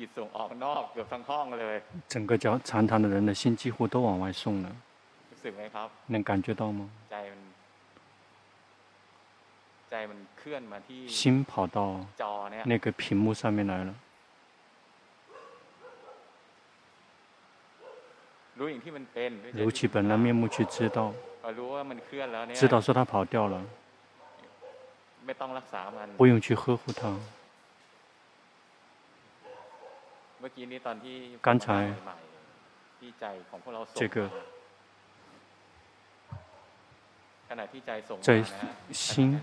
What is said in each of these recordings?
จิตส่งออกนอกเกือบทั้งห้องเลย 整个教禅堂的人的心几乎都往外送了， รู้สึกไหมครับ 能感觉到吗？ ใจมัน ใจมันเคลื่อนมาที่ 心跑到 จอเนี่ย 那个屏幕上面来了， รู้อย่างที่มันเป็นด้วยใจ 如其本来面目去知道， พอรู้ว่ามันเคลื่อนแล้วเนี่ย 知道说他跑掉了， ไม่ต้องรักษามัน 不用去呵护他。 刚才这个在心，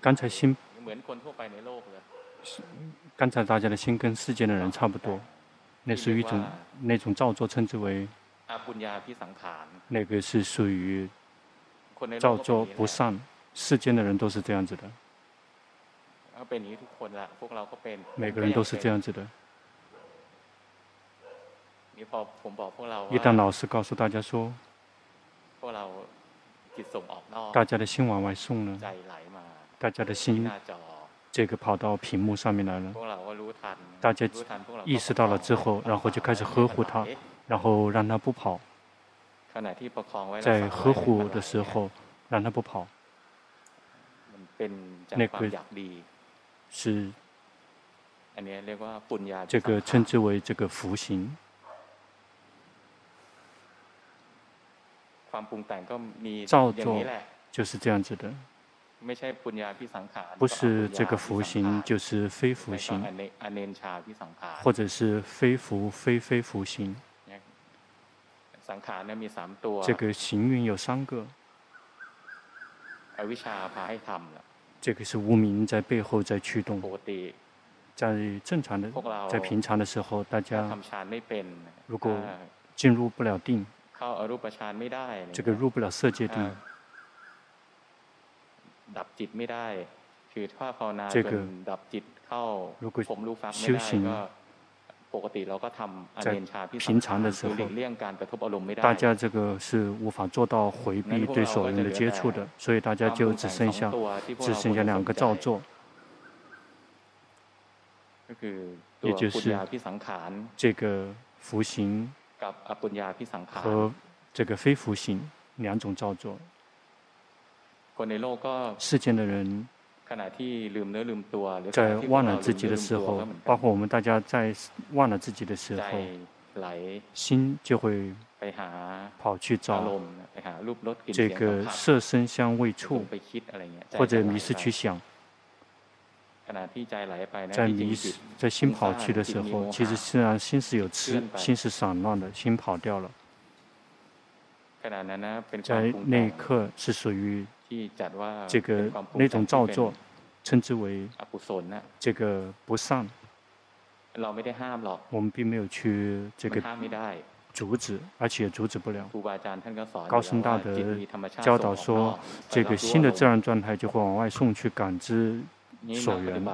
刚才心，刚才大家的心跟世间的人差不多，那是一种那种造作，称之为那个是属于造作不善，世间的人都是这样子的。每个人都是这样子的。一旦老师告诉大家说，大家的心往外送了，大家的心这个跑到屏幕上面来了，大家意识到了之后，然后就开始呵护他，然后让他不跑。在呵护的时候，让他不跑。那个。是。这个称之为这个福行。照作就是这样子的，不是这个福行，就是非福行，或者是非福非非福行。这个行运有三个，这个是无名在背后在驱动。在正常的在平常的时候大家如果进入不了定这个入不了色界定这个如果修行平常的时候，大家这个是无法做到回避对所缘的接触的，所以大家就只剩下只剩下两个造作，也就是这个服刑和这个非服刑两种造作。世间的人。在忘了自己的时候，包括我们大家在忘了自己的时候，心就会跑去找这个色身香味触，或者迷失去想。在迷失在心跑去的时候，其实虽然心是有痴，心是散乱的，心跑掉了。在那一刻是属于这个那种造作，称之为这个不善。我们并没有去这个阻止，而且阻止不了。高僧大德教导说，这个新的自然状态就会往外送去感知所缘。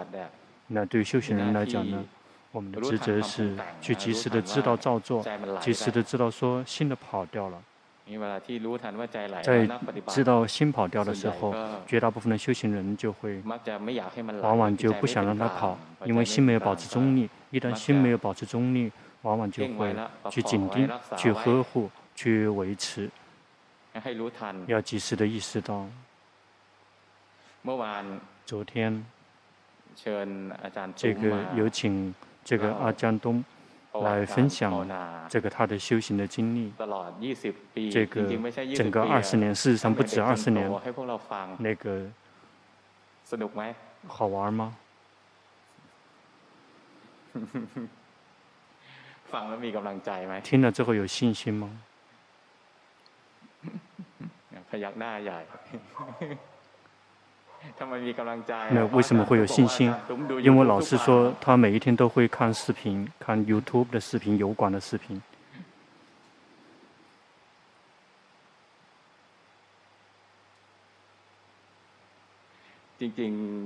那对于修行人来讲呢，我们的职责是去及时的知道造作，及时的知道说新的跑掉了。在知道心跑掉的时候，绝大部分的修行人就会，往往就不想让它跑，因为心没有保持中立。一旦心没有保持中立，往往就会去紧盯、去呵护、去维持。要及时的意识到。昨天，这个有请这个阿江东。来分享这个他的修行的经历。这个整个二十年事实上不止二十年。那个好玩吗？听了之后有信心吗？那为什么会有信心？因为老师说他每一天都会看视频，看 YouTube 的视频、油管的视频。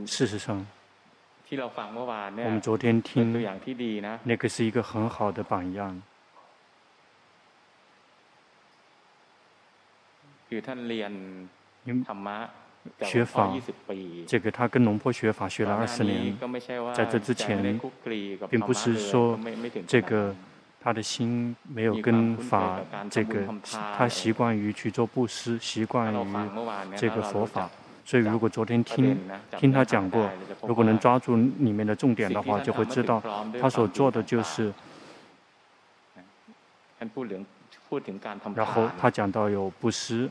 事实上，我们昨天听那个是一个很好的榜样。因为学法，这个他跟龙坡学法学了二十年，在这之前，并不是说这个他的心没有跟法，这个他习惯于去做布施，习惯于这个佛法。所以如果昨天听听他讲过，如果能抓住里面的重点的话，就会知道他所做的就是。然后他讲到有布施。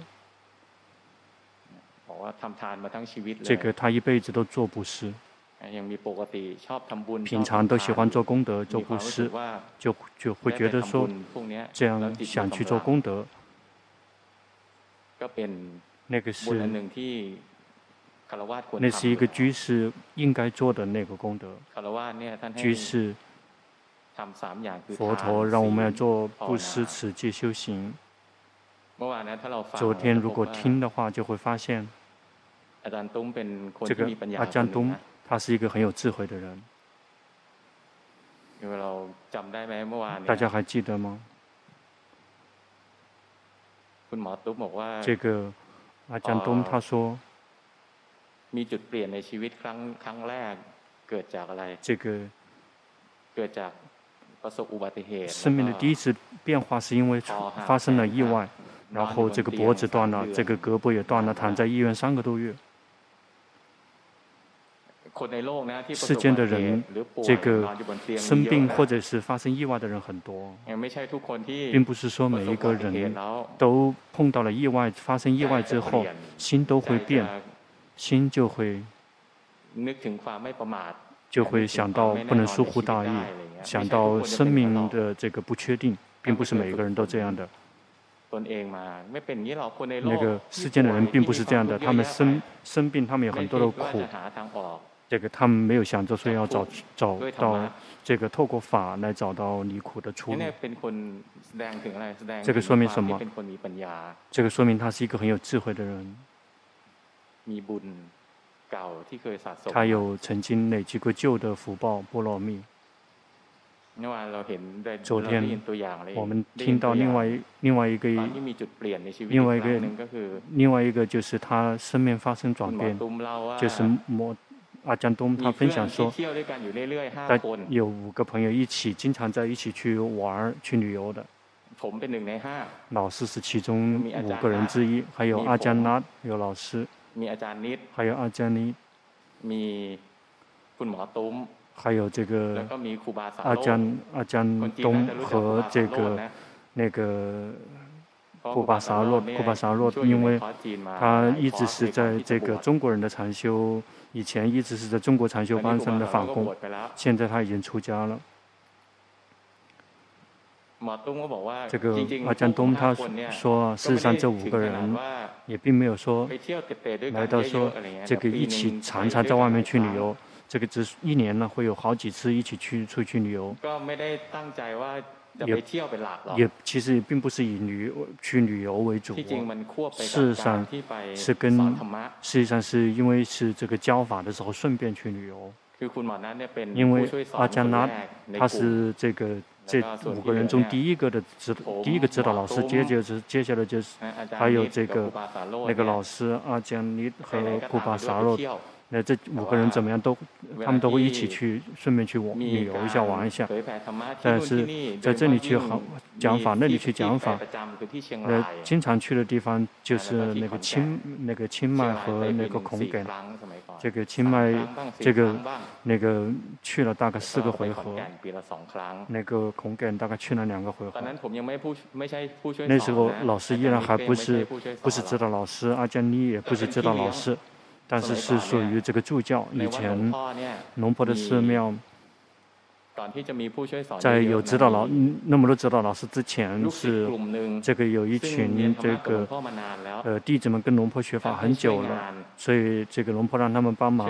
这个他一辈子都做布施，平常都喜欢做功德、做布施，就就会觉得说，这样想去做功德，那个是那是一个居士应该做的那个功德。居士，佛陀让我们要做布施、持戒、修行。昨天如果听的话，就会发现。这个阿江东，他是一个很有智慧的人。大家还记得吗？这个阿江东他说，这个生命的第一次变化是因为发生了意外，然后这个脖子断了，这个胳膊也断了，躺在医院三个多月。世间的人，这个生病或者是发生意外的人很多，并不是说每一个人都碰到了意外，发生意外之后，心都会变，心就会就会想到不能疏忽大意，想到生命的这个不确定，并不是每一个人都这样的。那个世间的人并不是这样的，他们生生病，他们有很多的苦。这个他们没有想着说要找找到这个透过法来找到离苦的出路。这个说明什么？这个说明他是一个很有智慧的人。他有曾经累积过旧的福报波罗蜜。昨天我们听到另外另外一个另外一个另外一个就是他生命发生转变，就是魔。阿江东他分享说，他有五个朋友一起经常在一起去玩去旅游的。老师是其中五个人之一，还有阿江拉有老师，还有阿江尼，还有这个阿江阿江东和这个那个库巴萨洛库巴萨洛，因为他一直是在这个中国人的禅修。以前一直是在中国禅修班上的法工，现在他已经出家了。这个阿江东他说，事实上这五个人也并没有说来到说这个一起常常在外面去旅游，这个只是一年呢会有好几次一起去出去旅游。也也其实并不是以旅去旅游为主，事实上是跟实际上是因为是这个教法的时候顺便去旅游。因为阿加拉他是这个这五个人中第一个的指第一个指导老师，接着是接下来就是还有这个那个老师阿江尼和库巴萨洛。那这五个人怎么样都，他们都会一起去，顺便去玩旅游一下，玩一下。但是在这里去好讲法，那里去讲法。呃，经常去的地方就是那个清那个清迈和那个孔耿。这个清迈这个那个去了大概四个回合。那个孔耿大概去了两个回合。那时候老师依然还不是不是指导老师，阿江尼也不是指导老师。但是是属于这个助教。以前龙婆的寺庙，在有指导老那么多指导老师之前，是这个有一群这个呃弟子们跟龙婆学法很久了，所以这个龙婆让他们帮忙，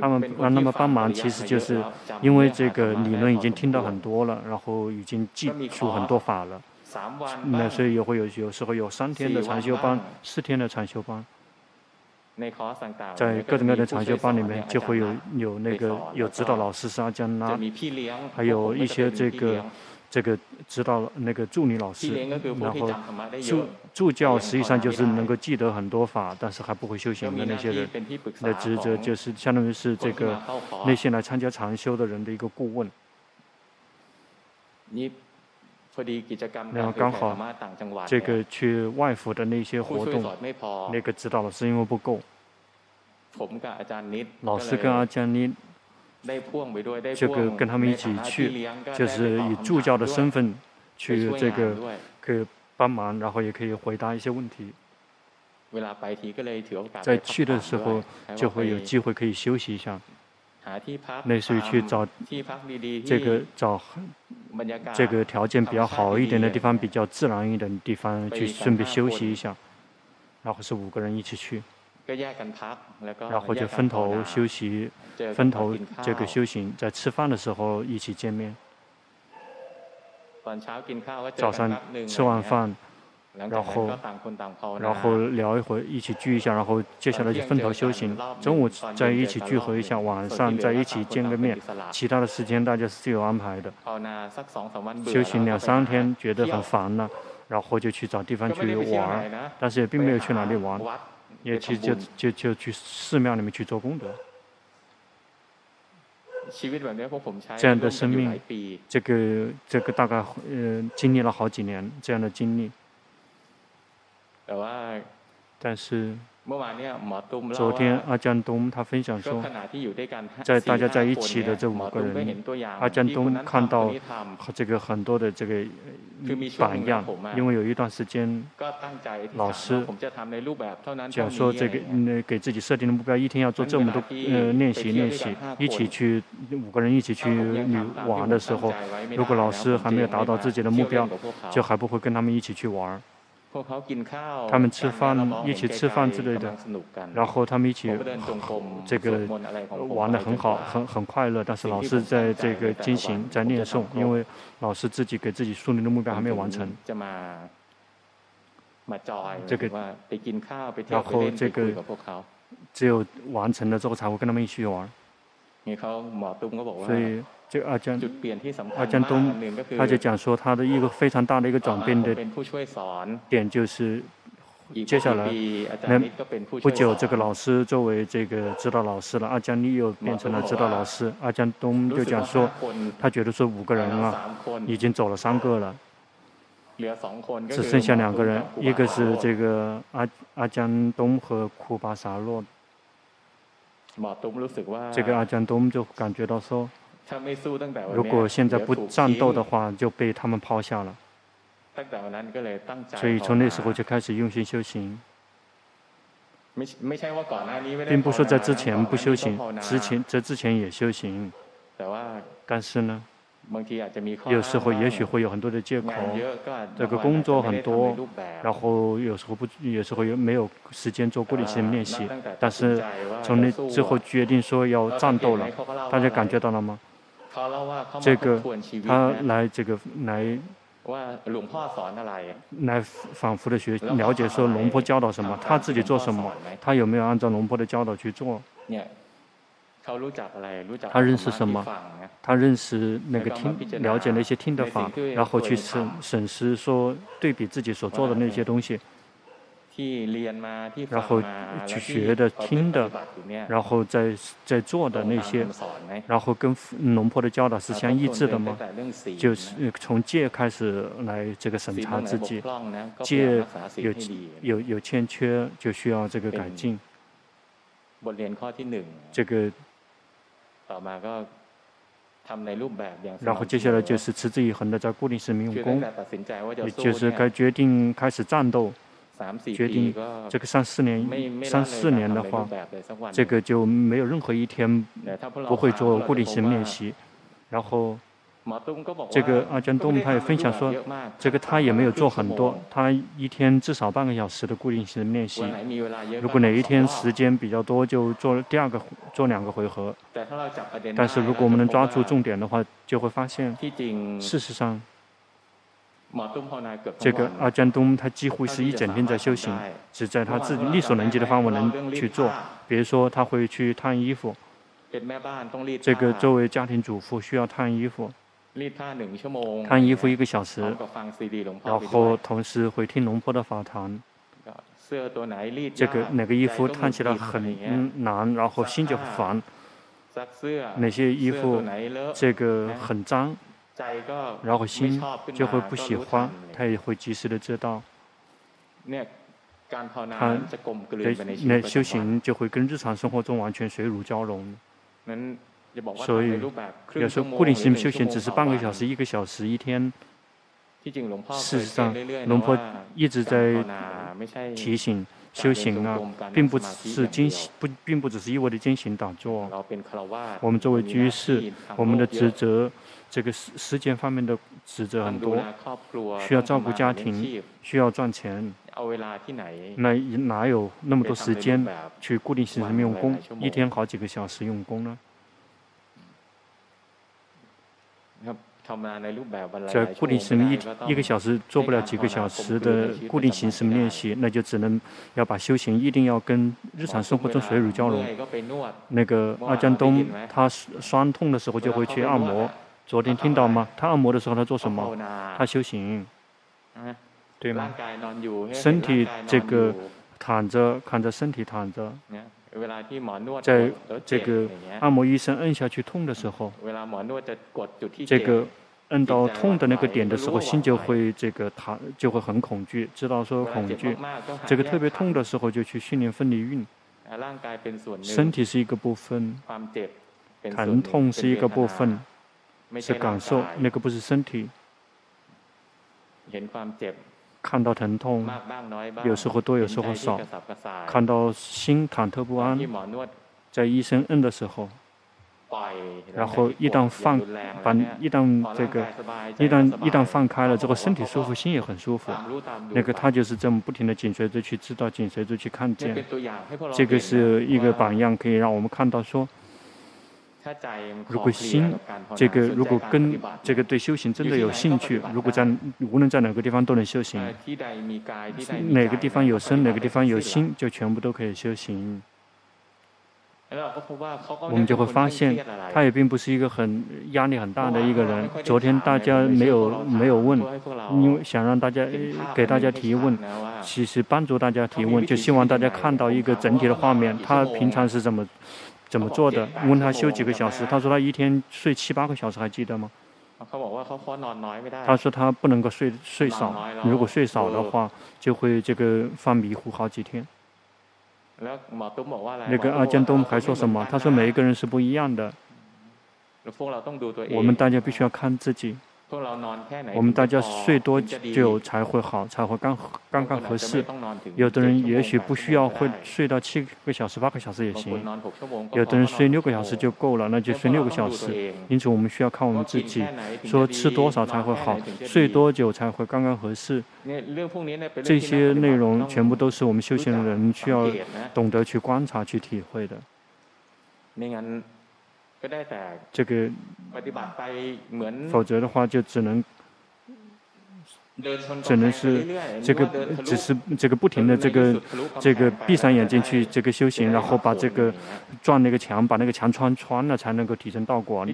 他们让他们帮忙，其实就是因为这个理论已经听到很多了，然后已经记住很多法了，那所以也会有有时候有三天的禅修班，四天的禅修班。在各种各样的长修班里面，就会有有那个有指导老师是阿江拉，还有一些这个这个指导那个助理老师，然后助助教实际上就是能够记得很多法，但是还不会修行的那些人，的职责就是相当于是这个那些来参加长修的人的一个顾问。然后刚好这个去外府的那些活动，那个指导老师因为不够，老师跟阿江尼。这个跟他们一起去，就是以助教的身份去这个可以帮忙，然后也可以回答一些问题。在去的时候就会有机会可以休息一下，类似于去找这个找这个条件比较好一点的地方，比较自然一点的地方去顺便休息一下，然后是五个人一起去。然后就分头休息，分头这个修行，在吃饭的时候一起见面。早上吃完饭，然后然后聊一会儿，一起聚一下，然后接下来就分头修行。中午再一起聚合一下，晚上再一起见个面。其他的时间大家是自由安排的。修行两三天觉得很烦了，然后就去找地方去玩，但是也并没有去哪里玩。也其实就就就去寺庙里面去做功德。这样的生命，这个这个大概呃经历了好几年这样的经历。但是。昨天阿江东他分享说，在大家在一起的这五个人，阿江东看到这个很多的这个榜样，因为有一段时间，老师讲说这个呃给自己设定的目标，一天要做这么多呃练习练习，一起去五个人一起去旅玩的时候，如果老师还没有达到自己的目标，就还不会跟他们一起去玩。他们吃饭，一起吃饭之类的，然后他们一起这个玩的很好，很很快乐。但是老师在这个进行，在念诵，因为老师自己给自己树立的目标还没有完成。这个，然后这个只有完成了之后才会跟他们一起玩。所以。这个阿江，阿江东，他就讲说他的一个非常大的一个转变的点就是，接下来那不久这个老师作为这个指导老师了，阿江尼又变成了指导老师。阿江东就讲说，他觉得说五个人啊，已经走了三个了，只剩下两个人，一个是这个阿阿江东和库巴萨洛。这个阿江东就感觉到说。如果现在不战斗的话，就被他们抛下了。所以从那时候就开始用心修行，并不说在之前不修行，之前在之前也修行。但是呢，有时候也许会有很多的借口，这个工作很多，然后有时候不，有时候又没有时间做固定性练习。但是从那之后决定说要战斗了，大家感觉到了吗？这个他来这个来来反复的学了解说龙婆教导什么，他自己做什么，他有没有按照龙婆的教导去做？他认识什么？他认识那个听了解那些听的法，然后去审审视说对比自己所做的那些东西。然后去学的、听的，然后在在做的那些，然后跟龙婆的教导是相一致的吗？就是从戒开始来这个审查自己，戒有有有欠缺，就需要这个改进。这个，然后接下来就是持之以恒的在固定使命用功，也就是该决定开始战斗。决定这个三四年，三四年的话，这个就没有任何一天不会做固定性练习。然后，这个阿江东他也分享说，这个他也没有做很多，他一天至少半个小时的固定性练习。如果哪一天时间比较多，就做第二个，做两个回合。但是如果我们能抓住重点的话，就会发现，事实上。这个阿江东他几乎是一整天在修行，只在他自己力所能及的范围能去做。比如说他会去烫衣服，这个作为家庭主妇需要烫衣服，烫衣服一个小时，然后同时会听龙婆的法谈。这个哪个衣服烫起来很难，然后心就烦。哪些衣服这个很脏，然后心就会不喜欢，他也会及时的知道。他那修行就会跟日常生活中完全水乳交融。所以，有时候固定型修行只是半个小时、一个小时、一天。事实上，龙婆一直在提醒修行啊，并不是精不，并不只是一味的精行打坐。我们作为居士，我们的职责，这个时时间方面的职责很多，需要照顾家庭，需要赚钱。那哪有那么多时间去固定型什么用功？一天好几个小时用功呢？在固定型一一个小时做不了几个小时的固定形式练习，那就只能要把修行一定要跟日常生活中水乳交融。那个阿江东他酸痛的时候就会去按摩。昨天听到吗？他按摩的时候他做什么？他修行，对吗？身体这个躺着，看着身体躺着，在这个按摩医生摁下去痛的时候，这个。摁到痛的那个点的时候，心就会这个他就会很恐惧，知道说恐惧。这个特别痛的时候，就去训练分离运。身体是一个部分，疼痛是一个部分，是感受，那个不是身体。看到疼痛，有时候多，有时候少。看到心忐忑不安，在医生摁的时候。然后一旦放，把一旦这个，一旦一旦放开了，这个身体舒服，心也很舒服。那个他就是这么不停的紧随着去知道，紧随着去看见。这个是一个榜样，可以让我们看到说，如果心这个如果跟这个对修行真的有兴趣，如果在无论在哪个地方都能修行，哪个地方有身，哪个地方有心，就全部都可以修行。我们就会发现，他也并不是一个很压力很大的一个人。昨天大家没有没有问，因为想让大家给大家提问，其实帮助大家提问，就希望大家看到一个整体的画面。他平常是怎么怎么做的？问他休几个小时，他说他一天睡七八个小时，还记得吗？他说他不能够睡睡少，如果睡少的话，就会这个犯迷糊好几天。那个阿江东还说什么？他说每一个人是不一样的，我们大家必须要看自己。我们大家睡多久才会好，才会刚刚刚合适？有的人也许不需要会睡到七个小时、八个小时也行。有的人睡六个小时就够了，那就睡六个小时。因此，我们需要看我们自己，说吃多少才会好，睡多久才会刚刚合适。这些内容全部都是我们修行的人需要懂得去观察、去体会的。这个，否则的话就只能，只能是这个，只是这个不停的这个，这个闭上眼睛去这个修行，然后把这个撞那个墙，把那个墙穿穿了，才能够提升道果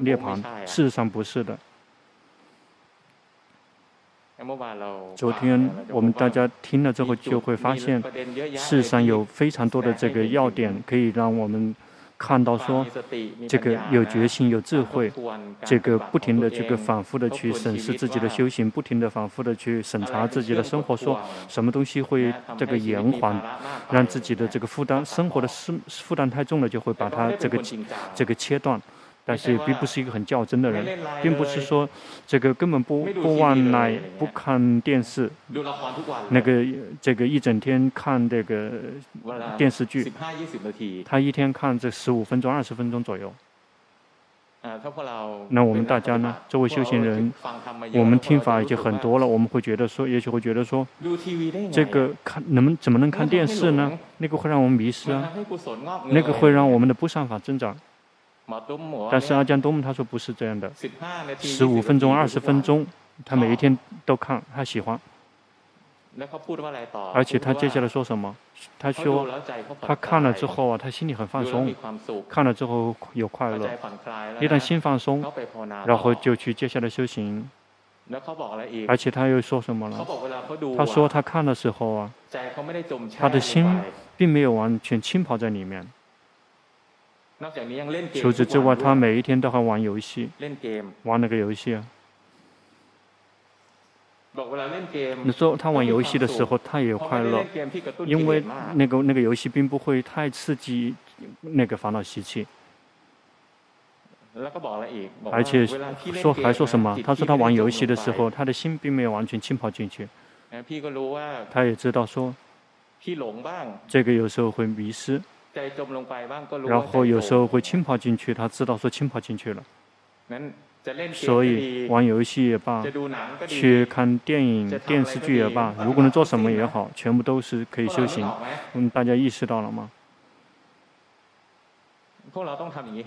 涅槃。事实上不是的。昨天我们大家听了之后就会发现，事实上有非常多的这个要点可以让我们。看到说，这个有决心、有智慧，这个不停的这个反复的去审视自己的修行，不停的反复的去审查自己的生活，说什么东西会这个延缓，让自己的这个负担、生活的负负担太重了，就会把它这个这个切断。但是也并不是一个很较真的人，并不是说这个根本不不忘来不看电视，那个这个一整天看这个电视剧，他一天看这十五分钟、二十分钟左右。那我们大家呢？作为修行人，我们听法已经很多了，我们会觉得说，也许会觉得说，这个看能怎么能看电视呢？那个会让我们迷失啊，那个会让我们的不善法增长。但是阿江东他说不是这样的，十五分钟、二十分钟，他每一天都看，他喜欢。而且他接下来说什么？他说他看了之后啊，他心里很放松，看了之后有快乐。一旦心放松，然后就去接下来修行。而且他又说什么了？他说他看的时候啊，他的心并没有完全浸泡在里面。除此之外，他每一天都还玩游戏，玩那个游戏啊。你说他玩游戏的时候，他也有快乐，因为那个那个游戏并不会太刺激那个烦恼习气。而且说还说什么？他说他玩游戏的时候，他的心并没有完全浸泡进去。他也知道说，这个有时候会迷失，然后有时候会浸泡进去。他知道说浸泡进去了。所以玩游戏也罢，去看电影、电视剧也罢，如果能做什么也好，全部都是可以修行。嗯，大家意识到了吗？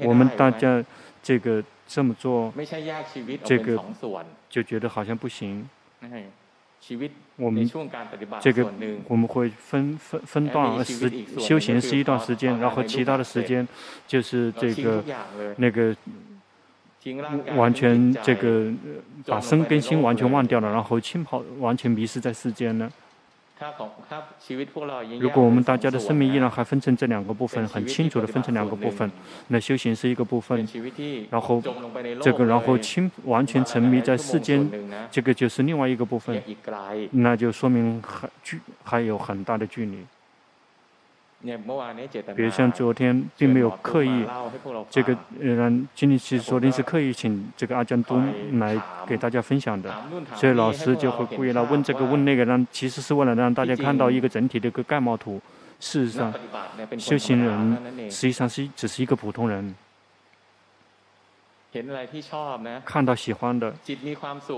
我们大家这个这么做，这个就觉得好像不行。我们这个我们会分分分段时修行是一段时间，然后其他的时间就是这个那个。完全这个把身跟心完全忘掉了，然后浸泡完全迷失在世间了。如果我们大家的生命依然还分成这两个部分，很清楚的分成两个部分，那修行是一个部分，然后这个然后清完全沉迷在世间，这个就是另外一个部分，那就说明还距还有很大的距离。比如像昨天并没有刻意，这个让今天其实昨天是刻意请这个阿江东来给大家分享的，所以老师就会故意来问这个问那个，让其实是为了让大家看到一个整体的一个概貌图。事实上，修行人实际上是只是一个普通人，看到喜欢的，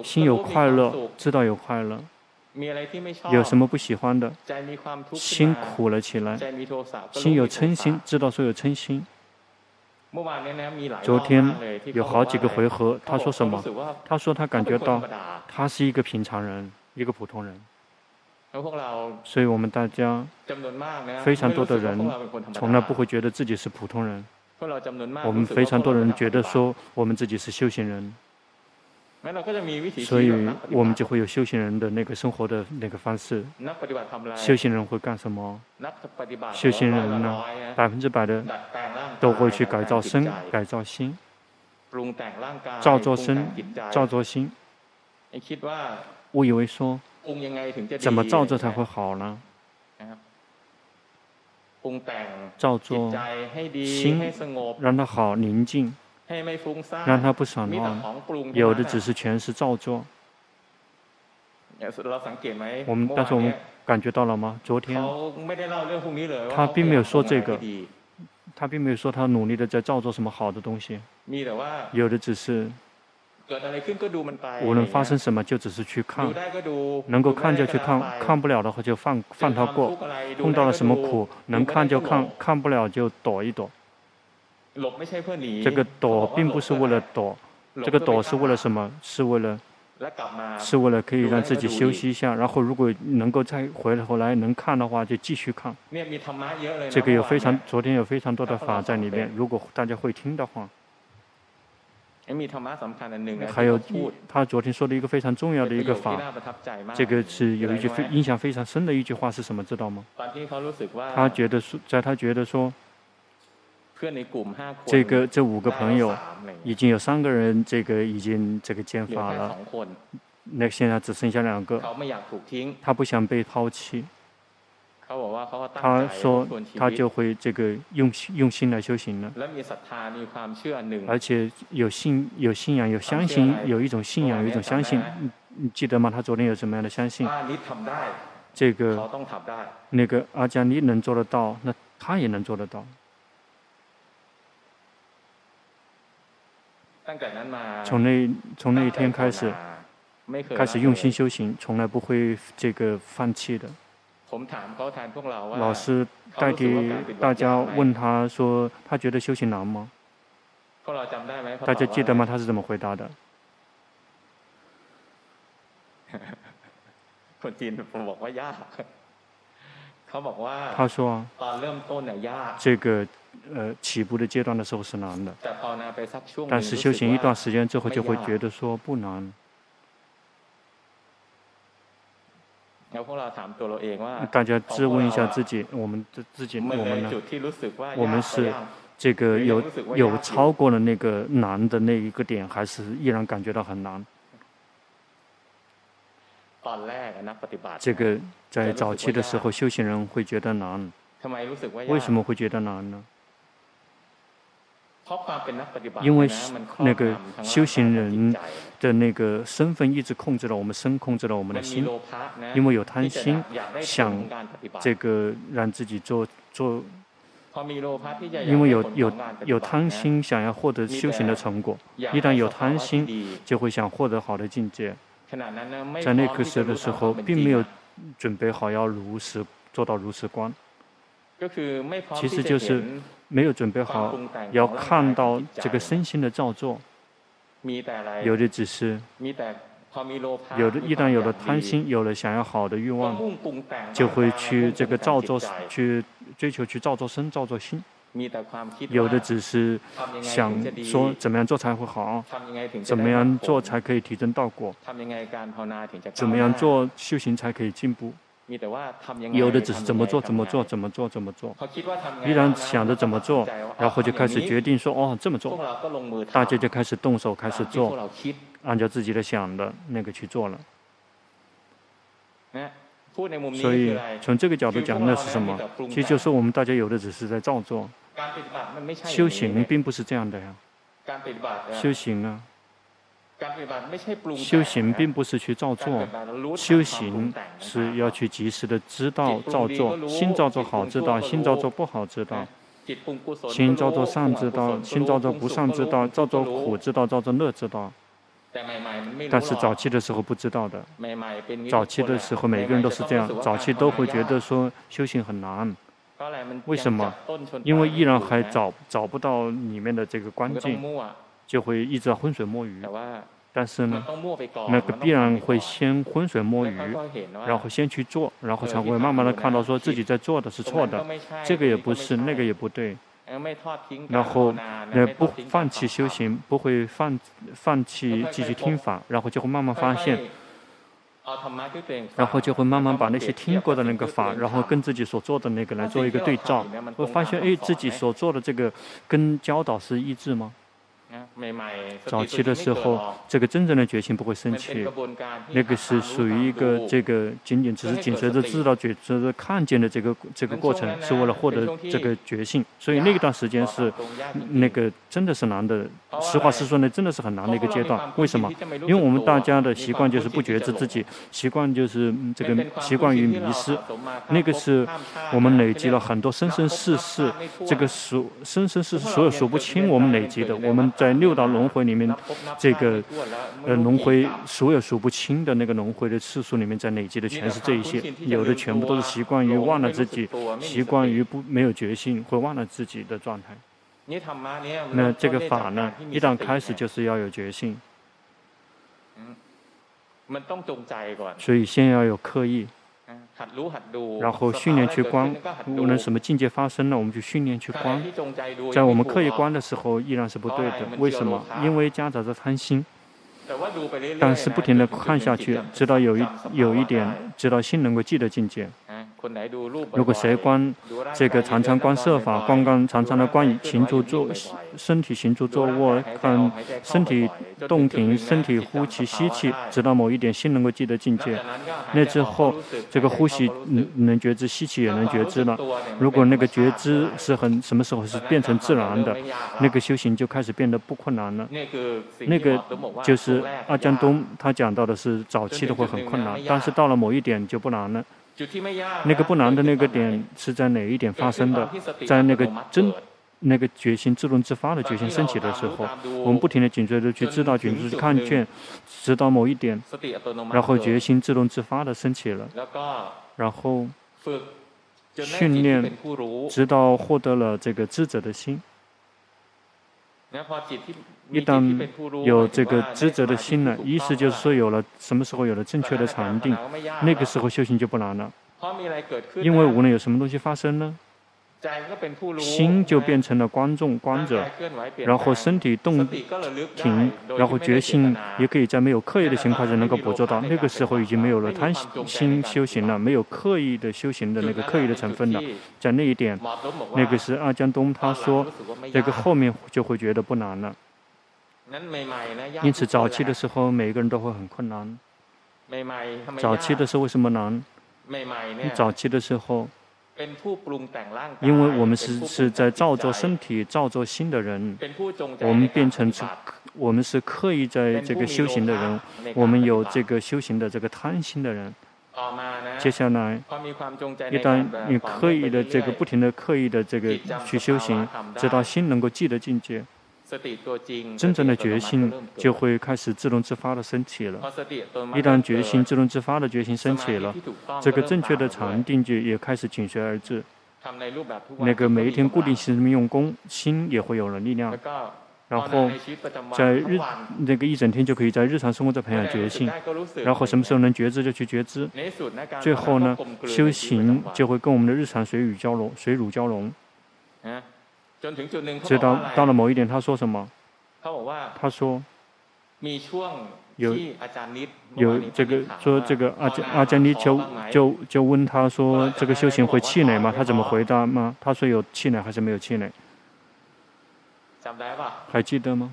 心有快乐，知道有快乐。有什么不喜欢的？心苦了起来，心有嗔心，知道说有嗔心。昨天有好几个回合，他说什么？他说他感觉到他是一个平常人，一个普通人。所以我们大家非常多的人从来不会觉得自己是普通人。我们非常多人觉得说我们自己是修行人。所以，我们就会有修行人的那个生活的那个方式。修行人会干什么？修行人呢，百分之百的都会去改造身、改造心，造作身、造作心。我以为说，怎么造作才会好呢？造作心，让它好宁静。让他不散乱，有的只是全是造作。我们，但是我们感觉到了吗？昨天他并没有说这个，他并没有说他努力的在造作什么好的东西。有的只是无论发生什么，就只是去看，能够看就去看，看不了的话就放放他过。碰到了什么苦，能看就看，看不了就躲一躲。这个躲并不是为了躲，这个躲是为了什么？是为了，是为了可以让自己休息一下，然后如果能够再回头来能看的话，就继续看。这个有非常，昨天有非常多的法在里面，如果大家会听的话。还有他昨天说的一个非常重要的一个法，这个是有一句非印象非常深的一句话是什么？知道吗？他觉得说，在他觉得说。这个这五个朋友，已经有三个人，这个已经这个见法了。那现在只剩下两个。他不想被抛弃。他说他就会这个用心用心来修行了。而且有信有信仰有相信有一种信仰有一种相信，你记得吗？他昨天有什么样的相信？这个那个阿迦尼能做得到，那他也能做得到。从那从那一天开始，开始用心修行，从来不会这个放弃的。老师代替大家问他说：“他觉得修行难吗？”大家记得吗？他是怎么回答的？他说：“这个呃起步的阶段的时候是难的，但是修行一段时间之后就会觉得说不难。”大家质问一下自己，我们的自己，我们呢？我们是这个有有超过了那个难的那一个点，还是依然感觉到很难？这个在早期的时候，修行人会觉得难。为什么会觉得难呢？因为那个修行人的那个身份一直控制了我们身，控制了我们的心。因为有贪心，想这个让自己做做。因为有有有贪心，想要获得修行的成果。一旦有贪心，就会想获得好的境界。在那个时候的时候，并没有准备好要如实做到如实观。其实就是没有准备好要看到这个身心的造作，有的只是有的，一旦有了贪心，有了想要好的欲望，就会去这个造作，去追求去造作身、造作心。有的只是想说怎么样做才会好，怎么样做才可以提升道果，怎么样做修行才可以进步。有的只是怎么做怎么做怎么做怎么做，依然想着怎么做，然后就开始决定说哦这么做，大家就开始动手开始做，按照自己的想的那个去做了。所以从这个角度讲，那是什么？其实就是我们大家有的只是在照做，修行并不是这样的呀，修行啊。修行并不是去照做，修行是要去及时的知道照做，心照做好知道，心照做不好知道，心造作善知道，心造作不善知道，造作苦知道，造作乐知道。但是早期的时候不知道的，早期的时候每个人都是这样，早期都会觉得说修行很难，为什么？因为依然还找找不到里面的这个关键。就会一直浑水摸鱼，但是呢，那个必然会先浑水摸鱼，然后先去做，然后才会慢慢的看到说自己在做的是错的，这个也不是，那个也不对，然后呃不放弃修行，不会放放弃继续听法，然后就会慢慢发现，然后就会慢慢把那些听过的那个法，然后跟自己所做的那个来做一个对照，会发现哎自己所做的这个跟教导是一致吗？早期的时候，这个真正的觉性不会升起，那个是属于一个这个仅仅只是紧随着知道觉知的看见的这个这个过程，是为了获得这个觉性。所以那一段时间是那个真的是难的，实话实说呢，真的是很难的一个阶段。为什么？因为我们大家的习惯就是不觉知自己，习惯就是这个习惯于迷失。那个是我们累积了很多生生世世，这个数生生世世所有数不清我们累积的我们。在六道轮回里面，这个呃轮回所有数不清的那个轮回的次数里面，在累积的全是这一些，有的全部都是习惯于忘了自己，习惯于不没有决心，会忘了自己的状态。那这个法呢，一旦开始就是要有觉性，所以先要有刻意。然后训练去观，无论什么境界发生了，我们就训练去观。在我们刻意观的时候，依然是不对的。为什么？因为夹杂着贪心。但是不停的看下去，直到有一有一点，直到心能够记得境界。如果谁观这个常常观设法，观观常常的观行住坐身体行住坐卧，看身体动停，身体呼气吸气，直到某一点心能够记得境界，那之后这个呼吸能能觉知，吸气也能觉知了。如果那个觉知是很什么时候是变成自然的，那个修行就开始变得不困难了。那个就是阿江东他讲到的是早期的会很困难，但是到了某一点就不难了。那个不难的那个点是在哪一点发生的？在那个真那个决心自动自发的决心升起的时候，我们不停的紧追着去知道、紧追着看见，直到某一点，然后决心自动自发的升起了，然后训练，直到获得了这个智者的心。一旦有这个知者的心了，意思就是说有了什么时候有了正确的禅定，那个时候修行就不难了。因为无论有什么东西发生呢，心就变成了观众、观者，然后身体动停，然后觉性也可以在没有刻意的情况下能够捕捉到。那个时候已经没有了贪心修行了，没有刻意的修行的那个刻意的成分了。在那一点，那个是阿江东他说，这个后面就会觉得不难了。因此，早期的时候，每个人都会很困难。早期的时候为什么难？早期的时候，因为我们是是在造作身体、造作心的人，我们变成是，我们是刻意在这个修行的人，我们有这个修行的这个贪心的人。接下来，一旦你刻意的这个不停的刻意的这个去修行，直到心能够记得境界。真正的觉性就会开始自动自发的升起了。一旦觉性自动自发的觉性升起了，这个正确的禅定就也开始紧随而至。那个每一天固定性用功，心也会有了力量。然后在日那个一整天就可以在日常生活中培养觉性。然后什么时候能觉知就去觉知。最后呢，修行就会跟我们的日常水乳交融，水乳交融。直到到了某一点，他说什么？他说有有这个说这个阿阿迦尼就就就问他说这个修行会气馁吗？他怎么回答吗？他说有气馁还是没有气馁？还记得吗？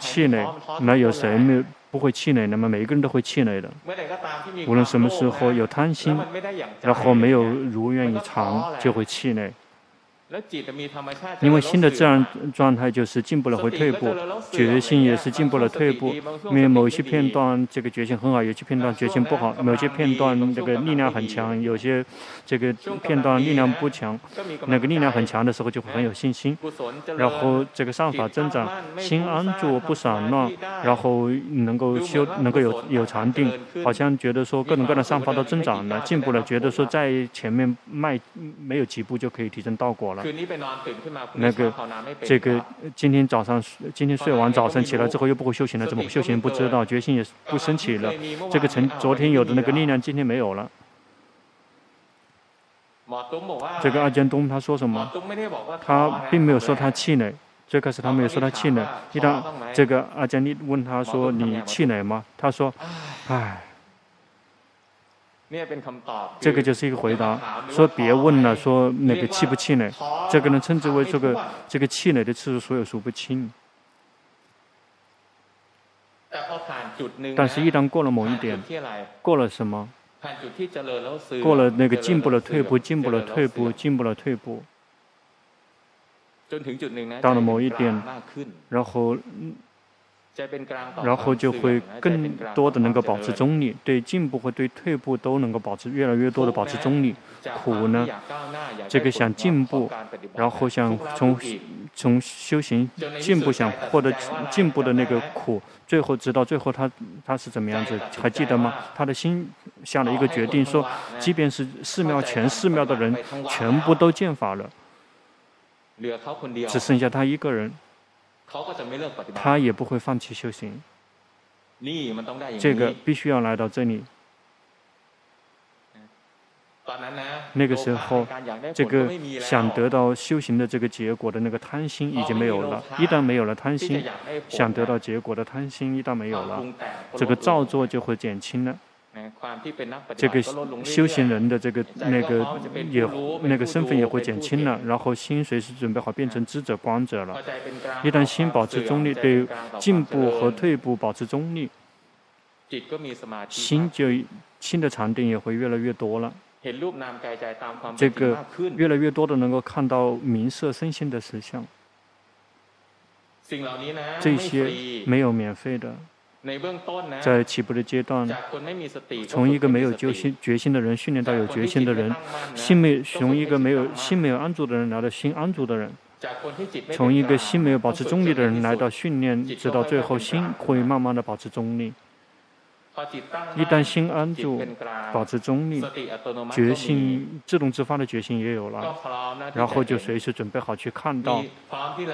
气馁，那有谁没有不会气馁？那么每一个人都会气馁的。无论什么时候有贪心，然后没有如愿以偿，就会气馁。因为新的自然状态就是进步了会退步，决心也是进步了退步。因为某些片段这个决心很好，有些片段决心不好，某些片段这个力量很强，有些这个片段力量不强。那个力量很强的时候就会很有信心，然后这个善法增长，心安住不散乱，然后能够修能够有有禅定，好像觉得说各种各样的善法都增长了，进步了，觉得说在前面迈没有几步就可以提升道果了。那个，这个今天早上，今天睡完，早上起来之后又不会修行了，怎么修行不知道，决心也不升起了。这个成昨天有的那个力量，今天没有了。这个阿江东他说什么？他并没有说他气馁，最开始他没有说他气馁。一旦这个阿江尼问他说你气馁吗？他说，唉。这个就是一个回答，说别问了，说那个气不气馁，这个呢称之为这个这个气馁的次数所有数不清。但是，一旦过了某一点，过了什么？过了那个进步了退步，进步了退步，进步了退步。到了某一点，然后。然后就会更多的能够保持中立，对进步和对退步都能够保持越来越多的保持中立。苦呢，这个想进步，然后想从从修行进步，想获得进步的那个苦，最后直到最后他他是怎么样子？还记得吗？他的心下了一个决定，说，即便是寺庙全寺庙的人全部都见法了，只剩下他一个人。他也不会放弃修行，这个必须要来到这里。那个时候，这个想得到修行的这个结果的那个贪心已经没有了。一旦没有了贪心，想得到结果的贪心一旦没有了，这个造作就会减轻了。这个修行人的这个那个也那个身份也会减轻了，然后心随时准备好变成知者观者了。一旦心保持中立，对进步和退步保持中立，心就心的禅定也会越来越多了。这个越来越多的能够看到名色身心的实相，这些没有免费的。在起步的阶段，从一个没有决心决心的人训练到有决心的人，心没从一个没有心没有安住的人来到心安住的人，从一个心没有保持中立的人来到训练，直到最后心会慢慢的保持中立。一旦心安住，保持中立，觉性自动自发的决心也有了，然后就随时准备好去看到，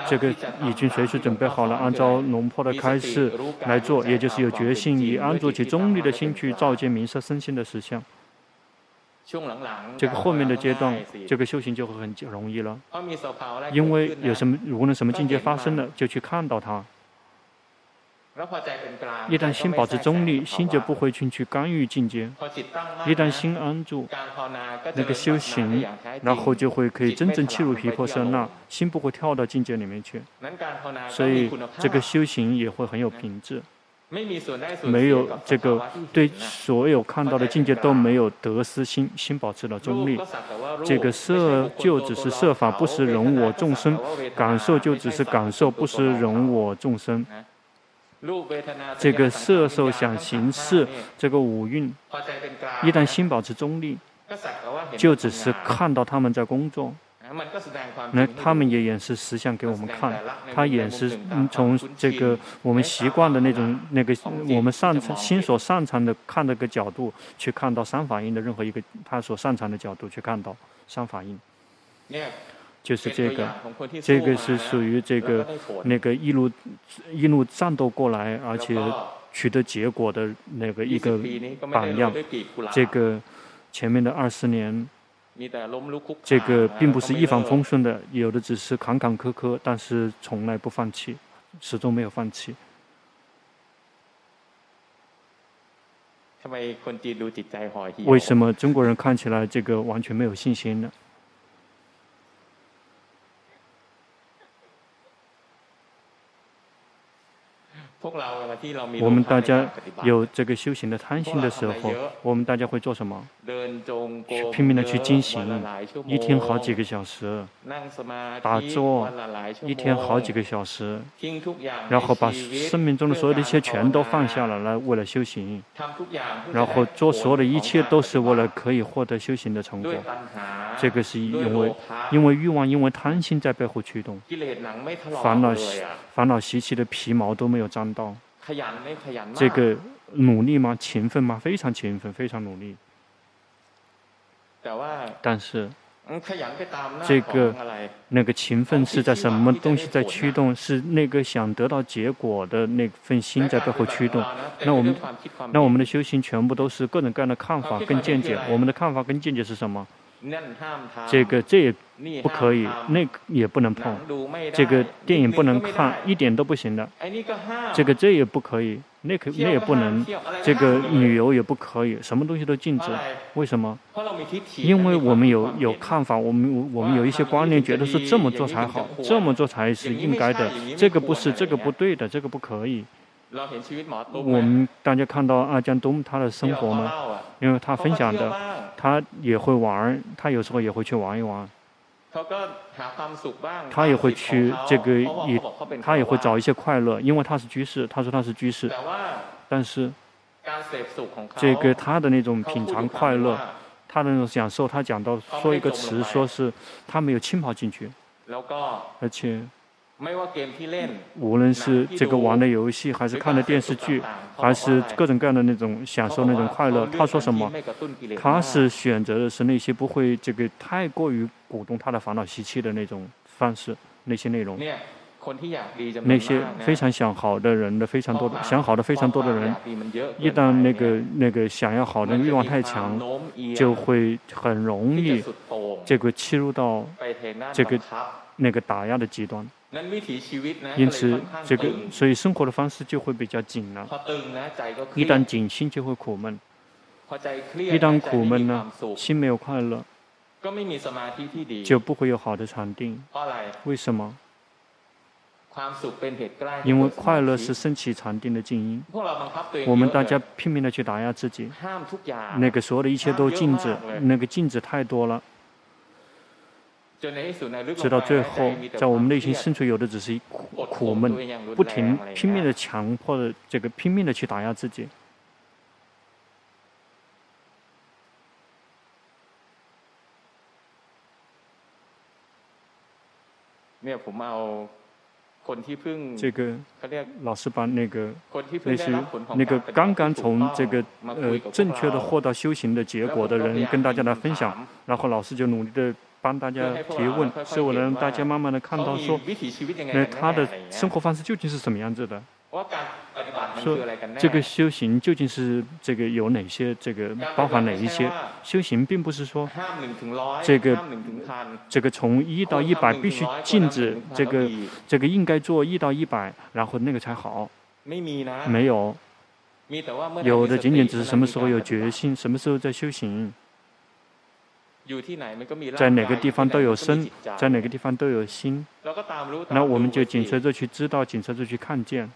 这个已经随时准备好了，按照龙婆的开示来做，也就是有决心以安住其中立的心去照见名色身心的实相。这个后面的阶段，这个修行就会很容易了，因为有什么无论什么境界发生了，就去看到它。一旦心保持中立，心就不会去去干预境界。一旦心安住，那个修行，然后就会可以真正切入皮婆舍那，心不会跳到境界里面去。所以这个修行也会很有品质。没有这个对所有看到的境界都没有得失心，心保持了中立。这个设就只是设法，不是人我众生；感受就只是感受，不是人我众生。这个色受想行识，这个五蕴，一旦心保持中立，就只是看到他们在工作，那他们也演示实相给我们看，他演示从这个我们习惯的那种那个我们擅长心所擅长的看那个角度去看到三法印的任何一个他所擅长的角度去看到三法印。就是这个，这个是属于这个那个一路一路战斗过来，而且取得结果的那个一个榜样。这个前面的二十年，这个并不是一帆风顺的，有的只是坎坎坷坷，但是从来不放弃，始终没有放弃。为什么中国人看起来这个完全没有信心呢？我们大家有这个修行的贪心的时候，我们大家会做什么？拼命的去进行，一天好几个小时，打坐一天好几个小时，然后把生命中的所有的一切全都放下了，来为了修行，然后做所有的一切都是为了可以获得修行的成果。这个是因为因为欲望，因为贪心在背后驱动，烦恼烦恼习气的皮毛都没有沾。到这个努力吗？勤奋吗？非常勤奋，非常努力。但是，这个那个勤奋是在什么东西在驱动？是那个想得到结果的那份心在背后驱动。那我们，那我们的修行全部都是各种各样的看法跟见解。我们的看法跟见解是什么？这个这也不可以，那个也不能碰。这个电影不能看，一点都不行的。这个这也不可以，那可那也不能。这个旅游也不可以，什么东西都禁止。为什么？因为我们有有看法，我们我们有一些观念，觉得是这么做才好，这么做才是应该的。这个不是，这个不对的，这个不可以。我们大家看到阿江东他的生活吗？因为他分享的，他也会玩，他有时候也会去玩一玩。他也会去这个也，他也会找一些快乐，因为他是居士，他说他是居士。但是，这个他的那种品尝快乐，他的那种享受，他讲到说一个词，说是他没有浸泡进去，而且。无论是这个玩的游戏，还是看的电视剧，还是各种各样的那种享受那种快乐，他说什么？他是选择的是那些不会这个太过于鼓动他的烦恼习气的那种方式，那些内容。那些非常想好的人的非常多的想好的非常多的人，一旦那个那个想要好的欲望太强，就会很容易这个切入到这个那个打压的极端。因此，这个所以生活的方式就会比较紧了。一旦紧，心就会苦闷。一旦苦闷呢，心没有快乐，就不会有好的禅定。为什么？因为快乐是升起禅定的静音。我们大家拼命的去打压自己，那个所有的一切都禁止，那个禁止太多了。直到最后，在我们内心深处有的只是苦苦闷，不停拼命的强迫的这个拼命的去打压自己。这个老师把那个那些那个刚刚从这个呃正确的获得修行的结果的人跟大家来分享，然后老师就努力的帮大家提问，是为了让大家慢慢的看到说，那他的生活方式究竟是什么样子的。说这个修行究竟是这个有哪些？这个包含哪一些？修行并不是说这个这个从一到一百必须禁止这个这个应该做一到一百，然后那个才好。没有，有的仅仅只是什么时候有决心，什么时候在修行。在哪个地方都有身，在哪个地方都有心。那我们就紧随着去知道，紧随着去看见。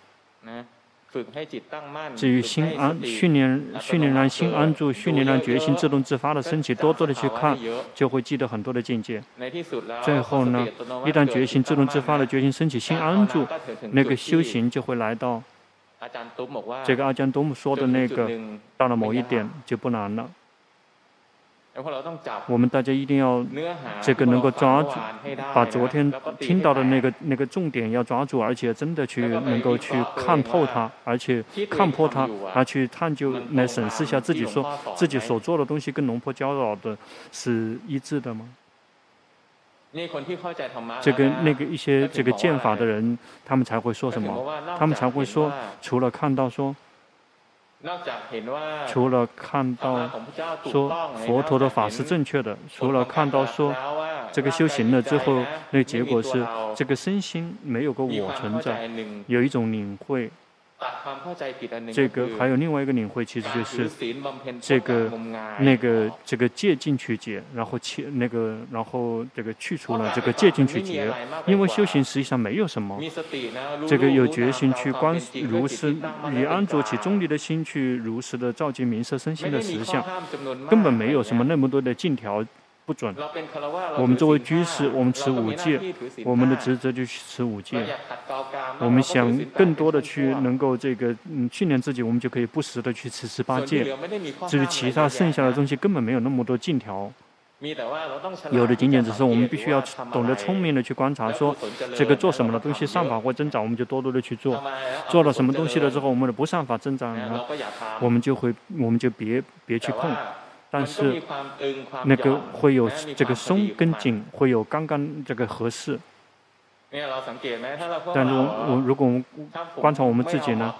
至于心安，训练训练让心安住，训练让决心自动自发的升起，多多的去看，就会记得很多的境界。最后呢，一旦决心自动自发的决心升起，心安住，那个修行就会来到。这个阿江多姆说的那个，到了某一点就不难了。我们大家一定要这个能够抓住，把昨天听到的那个那个重点要抓住，而且真的去能够去看透它，而且看破它，而去探究来审视一下自己说自己所做的东西跟龙婆教导的是一致的吗？这个那个一些这个剑法的人，他们才会说什么？他们才会说，除了看到说。除了看到说佛陀的法是正确的，除了看到说这个修行了之后，那结果是这个身心没有个我存在，有一种领会。这个还有另外一个领会，其实就是这个那个这个戒禁取解，然后去那个然后这个去除了这个戒禁取解，因为修行实际上没有什么，这个有决心去观如是，以安住其中立的心去如实的照见名色身心的实相，根本没有什么那么多的禁条。不准。我们作为居士，我们持五戒，我们的职责就是持五戒。我们想更多的去能够这个嗯训练自己，我们就可以不时的去持十八戒。至于其他剩下的东西，根本没有那么多禁条。有的仅仅只是我们必须要懂得聪明的去观察，说这个做什么的东西上法或增长，我们就多多的去做。做了什么东西了之后，我们的不上法增长，我们就会我们就别别去碰。但是，那个会有这个松跟紧，会有刚刚这个合适。但是我我如果我们观察我们自己呢？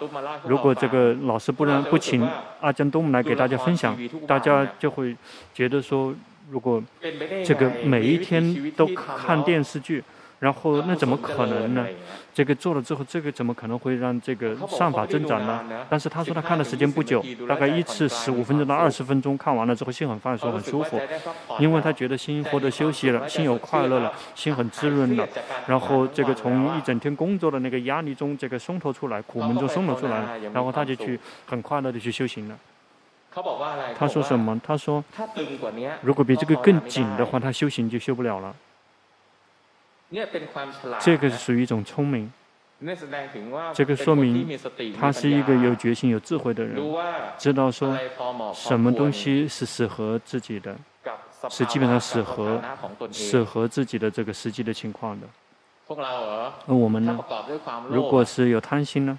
如果这个老师不让不请阿江东来给大家分享，大家就会觉得说，如果这个每一天都看电视剧。然后那怎么可能呢？这个做了之后，这个怎么可能会让这个善法增长呢？但是他说他看的时间不久，大概一次十五分钟到二十分钟，看完了之后心很放松，很舒服，因为他觉得心获得休息了，心有快乐了，心很滋润了。然后这个从一整天工作的那个压力中，这个松脱出来，苦闷中松脱出来，然后他就去很快乐的去修行了。他说什么？他说，如果比这个更紧的话，他修行就修不了了。这个是属于一种聪明，这个说明他是一个有决心、有智慧的人，知道说什么东西是适合自己的，是基本上适合适合自己的这个实际的情况的。而我们呢？如果是有贪心呢？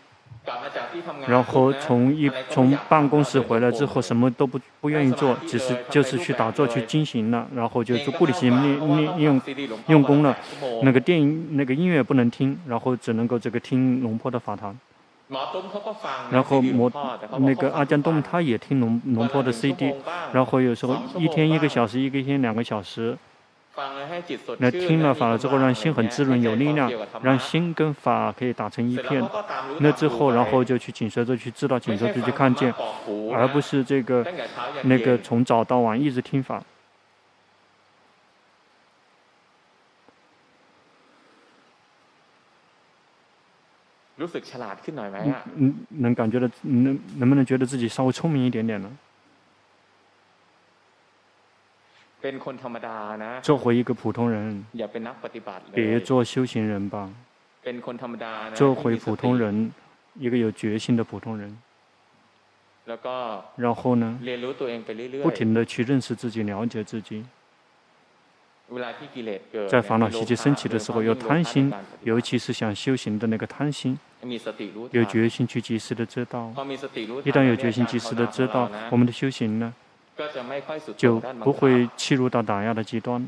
然后从一从办公室回来之后，什么都不不愿意做，只是就是去打坐去进行了，然后就做固定型练练用用功了。那个电影那个音乐不能听，然后只能够这个听龙坡的法堂。然后摩那个阿江东他也听龙龙坡的 CD，然后有时候一天一个小时，一个天两个小时。那听了法了之后，让心很滋润有力量，让心跟法可以打成一片。那之后，然后就去紧随着去知道，紧随着去看见，而不是这个那个从早到晚一直听法。嗯，能感觉到能能不能觉得自己稍微聪明一点点呢？做回一个普通人，别做修行人吧。做回普通人，一个有决心的普通人。然后呢，不停的去认识自己，了解自己。在烦恼习气升起的时候，有贪心，尤其是想修行的那个贪心，有决心去及时的知道。一旦有决心及时的知道，我们的修行呢，就不会切入到打压的极端。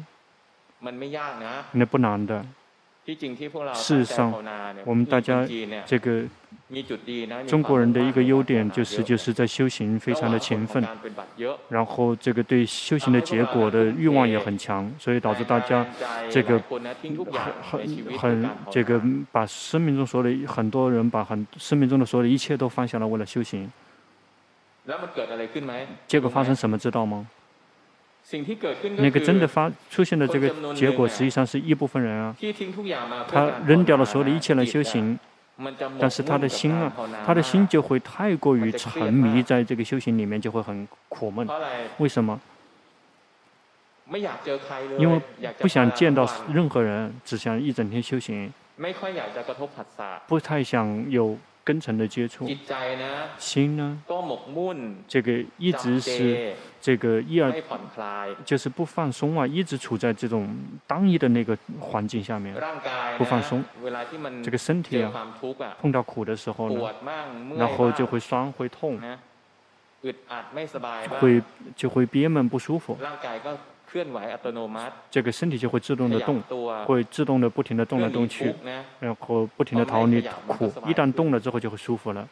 那不难的。事实上，我们大家这个中国人的一个优点就是，就是在修行非常的勤奋，然后这个对修行的结果的欲望也很强，所以导致大家这个很很很这个把生命中所有的很多人把很生命中的所有的一切都放下了，为了修行。结果发生什么知道吗？那个真的发出现的这个结果，实际上是一部分人啊，他扔掉了所有的一切来修行，但是他的心啊，他的心就会太过于沉迷在这个修行里面，就会很苦闷。为什么？因为不想见到任何人，只想一整天修行，不太想有。根尘的接触，心呢，这个一直是这个一而就是不放松啊，一直处在这种单一的那个环境下面，不放松。这个身体啊，碰到苦的时候呢，然后就会酸会痛，会就会憋闷不舒服。这个身体就会自动的动，会自动的不停的动来动去，然后不停的逃离苦。一旦动了之后就会舒服了。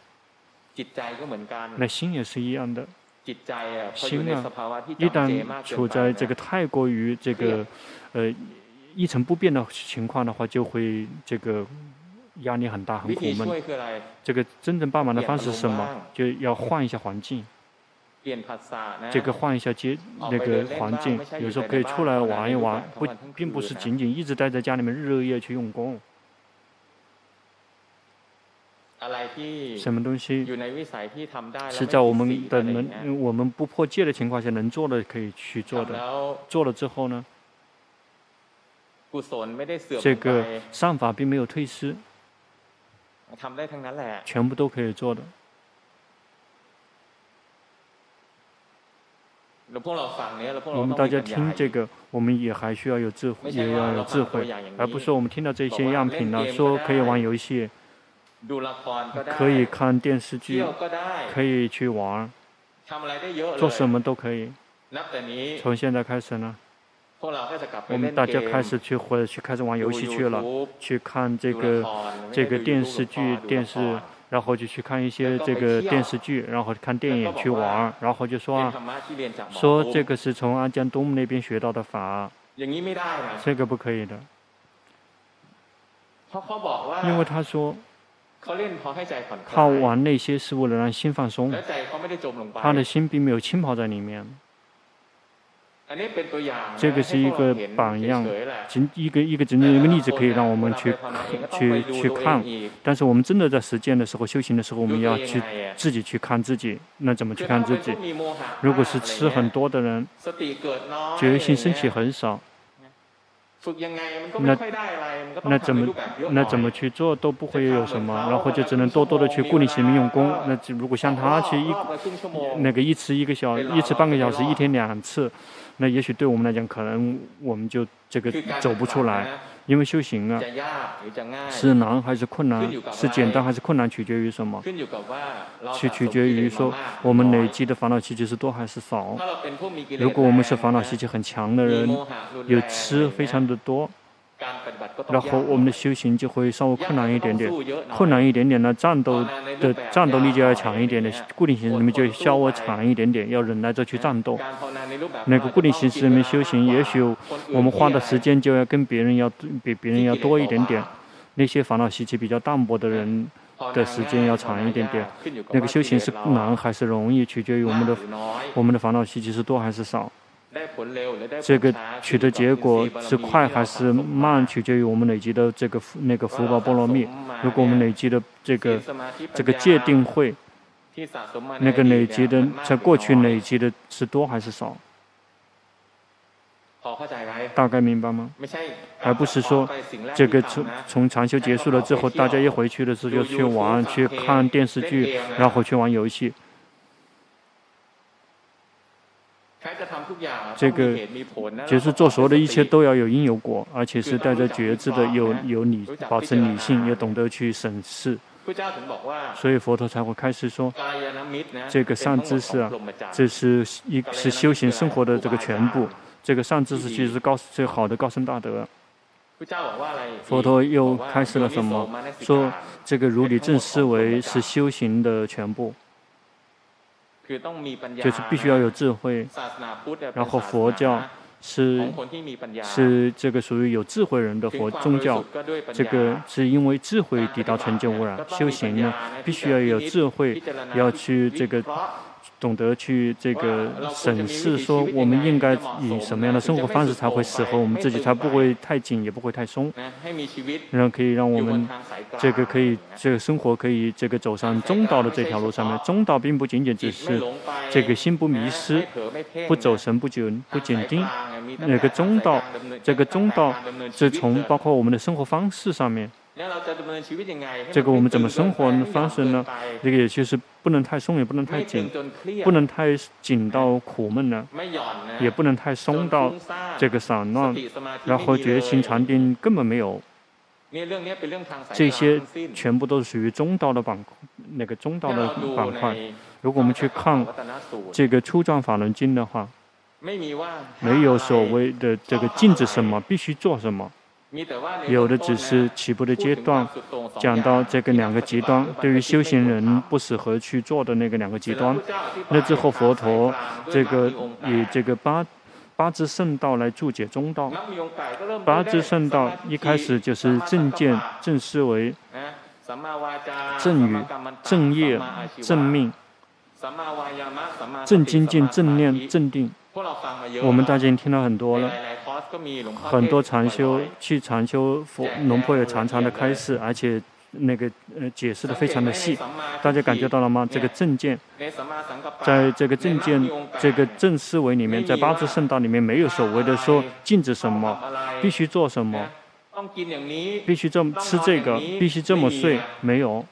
那心也是一样的，心啊，一旦处在这个太过于这个呃一成不变的情况的话，就会这个压力很大，很苦闷。这个真正帮忙的方式是什么？就要换一下环境。这个换一下街那个环境，有时候可以出来玩一玩，不，并不是仅仅一直待在家里面日日夜夜去用功。什么东西是在我们的能，我们不破戒的情况下能做的，可以去做的。做了之后呢，这个善法并没有退失，全部都可以做的。我们大家听这个，我们也还需要有智慧，也要有智慧，而不是我们听到这些样品呢，说可以玩游戏，可以看电视剧，可以去玩，做什么都可以。从现在开始呢，我们大家开始去或者去开始玩游戏去了，去看这个这个电视剧电视。然后就去看一些这个电视剧，然后看电影去玩，然后就说啊，说这个是从阿江东那边学到的法，这个不可以的，因为他说，他玩那些是为了让心放松，他的心并没有浸泡在里面。这个是一个榜样，一个一个真正一个例子，可以让我们去去去看。但是我们真的在实践的时候、修行的时候，我们要去自己去看自己。那怎么去看自己？如果是吃很多的人，觉性升起很少，那那怎么那怎么去做都不会有什么，然后就只能多多的去固定行命用功。那如果像他去一那个一次一个小一次半个小时，一天两次。那也许对我们来讲，可能我们就这个走不出来，因为修行啊，是难还是困难，是简单还是困难，取决于什么？取取决于说我们累积的烦恼习气是多还是少。如果我们是烦恼习气很强的人，有吃非常的多。然后我们的修行就会稍微困难一点点，困难一点点呢，战斗的战斗力就要强一点点，固定形式里面就稍微长一点点，要忍耐着去战斗。那个固定形式里面修行，也许我们花的时间就要跟别人要比别人要多一点点。那些烦恼习气比较淡薄的人的时间要长一点点。那个修行是难还是容易，取决于我们的我们的烦恼习气是多还是少。这个取得结果是快还是慢，取决于我们累积的这个那个福报波罗蜜。如果我们累积的这个这个戒定慧，那个累积的在过去累积的是多还是少？大概明白吗？而不是说这个从从禅修结束了之后，大家一回去的时候就去玩、去看电视剧，然后去玩游戏。这个就是做所有的一切都要有因有果，而且是带着觉知的，有有理，保持理性，也懂得去审视。所以佛陀才会开始说，这个善知识啊，这是一是修行生活的这个全部。这个善知识其实是高最好的高僧大德。佛陀又开始了什么？说这个如理正思维是修行的全部，就是必须要有智慧。然后佛教。是是这个属于有智慧人的佛宗教，这个是因为智慧抵达纯净污染。修行呢，必须要有智慧，要去这个。懂得去这个审视，说我们应该以什么样的生活方式才会适合我们自己，才不会太紧，也不会太松，然后可以让我们这个可以这个生活可以这个走上中道的这条路上面。中道并不仅仅只是这个心不迷失，不走神不紧不紧盯，那个中道，这个中道是从包括我们的生活方式上面。这个我们怎么生活的方式呢？这个也就是不能太松，也不能太紧，不能太紧到苦闷了，也不能太松到这个散乱，然后觉心禅定根本没有。这些全部都是属于中道的板，那个中道的板块。如果我们去看这个初转法轮经的话，没有所谓的这个禁止什么，必须做什么。有的只是起步的阶段，讲到这个两个极端，对于修行人不适合去做的那个两个极端。那之后佛陀这个以这个八八支圣道来注解中道。八支圣道一开始就是正见、正思维、正语、正业、正命、正精进、正念、正定。我们大家已经听到很多了。很多禅修去禅修佛龙婆也常常的开示，而且那个呃解释的非常的细，大家感觉到了吗？这个正见，在这个正见这个正思维里面，在八支圣道里面没有所谓的说禁止什么，必须做什么，必须这么吃这个，必须这么睡，没有，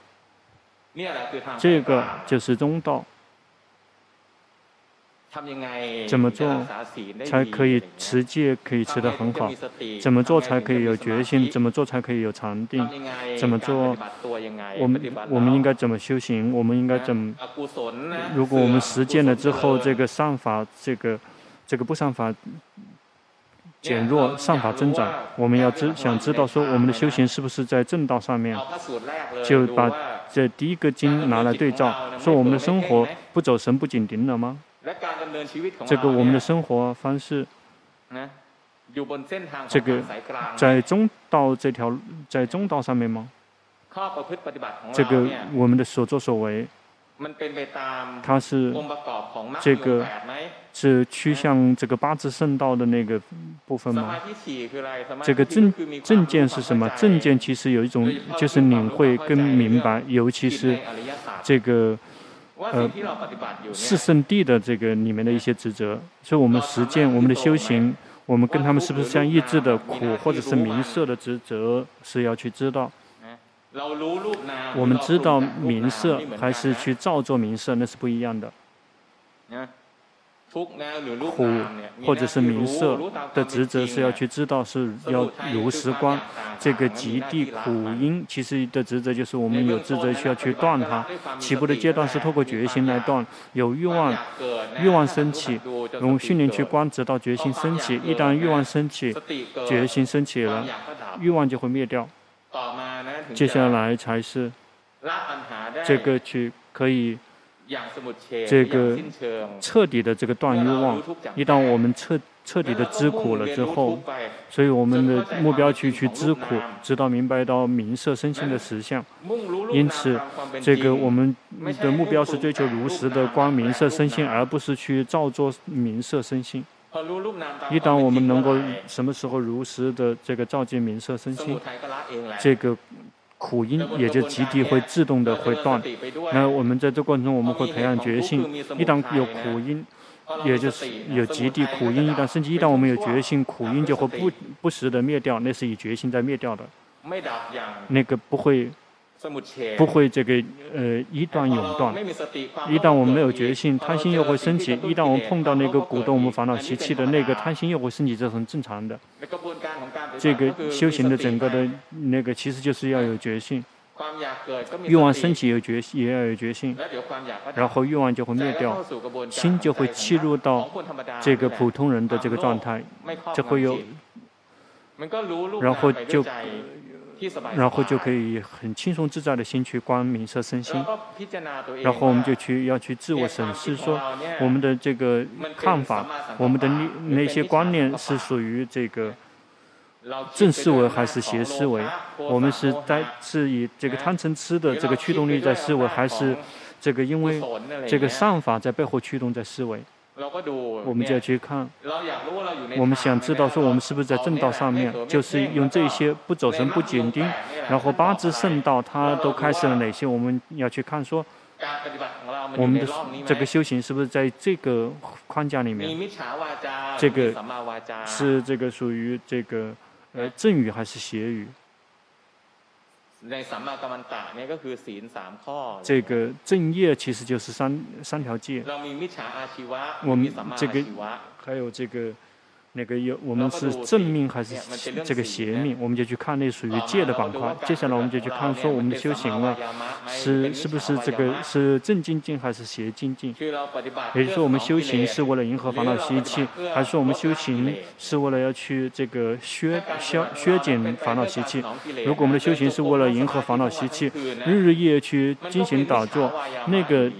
这个就是中道。怎么做才可以持戒，可以持得很好？怎么做才可以有决心？怎么做才可以有禅定？怎么做？我们我们应该怎么修行？我们应该怎么？如果我们实践了之后，这个善法，这个这个不善法减弱，善法增长，我们要知想知道说我们的修行是不是在正道上面？就把这第一个经拿来对照，说我们的生活不走神不紧盯了吗？这个我们的生活方式，这个在中道这条在中道上面吗？这个我们的所作所为，它是这个是趋向这个八字圣道的那个部分吗？这个正正见是什么？正见其实有一种就是领会跟明白，尤其是这个。呃，四圣地的这个里面的一些职责，所以我们实践我们的修行，我们跟他们是不是相一致的苦或者是名色的职责是要去知道。我们知道名色还是去造作名色，那是不一样的。苦或者是名色的职责是要去知道，是要如实观这个极地苦因。其实的职责就是我们有职责需要去断它。起步的阶段是透过决心来断，有欲望，欲望升起，用训练去观，直到决心升起。一旦欲望升起，决心升起了，欲望就会灭掉。接下来才是这个去可以。这个彻底的这个断欲望，一旦我们彻彻底的知苦了之后，所以我们的目标去去知苦，直到明白到名色身心的实相。因此，这个我们的目标是追求如实的光明色身心，而不是去造作名色身心。一旦我们能够什么时候如实的这个照见名色身心，这个。苦因也就极地会自动的会断，那我们在这过程中我们会培养决心，一旦有苦因，也就是有极地苦因一旦甚至，一旦我们有决心，苦因就会不不时的灭掉，那是以决心在灭掉的，那个不会不会这个呃一断永断。一旦我们没有决心，贪心又会升起；一旦我们碰到那个鼓动我们烦恼习气的那个贪心又会升起，这是很正常的。这个修行的整个的那个其实就是要有决心。欲望升起有决心也要有决心，然后欲望就会灭掉，心就会切入到这个普通人的这个状态，就会有，然后就。然后就可以很轻松自在的心去观明色身心，然后我们就去要去自我审视，说我们的这个看法，我们的那那些观念是属于这个正思维还是邪思维？我们是在是以这个贪嗔痴的这个驱动力在思维，还是这个因为这个善法在背后驱动在思维？我们就要去看，我们想知道说我们是不是在正道上面，就是用这些不走神不紧盯，然后八支圣道它都开始了哪些？我们要去看说，我们的这个修行是不是在这个框架里面？这个是这个属于这个呃正语还是邪语？这个正业其实就是三三条戒。我们这个还有这个。那个有，我们是正命还是这个邪命？我们就去看那属于戒的板块。接下来我们就去看说我们的修行了，是是不是这个是正精进还是邪精进？也就是说我们修行是为了迎合烦恼习气，还是说我们修行是为了要去这个削削削减烦恼习气？如果我们的修行是为了迎合烦恼习气，日日夜去进行打坐，那个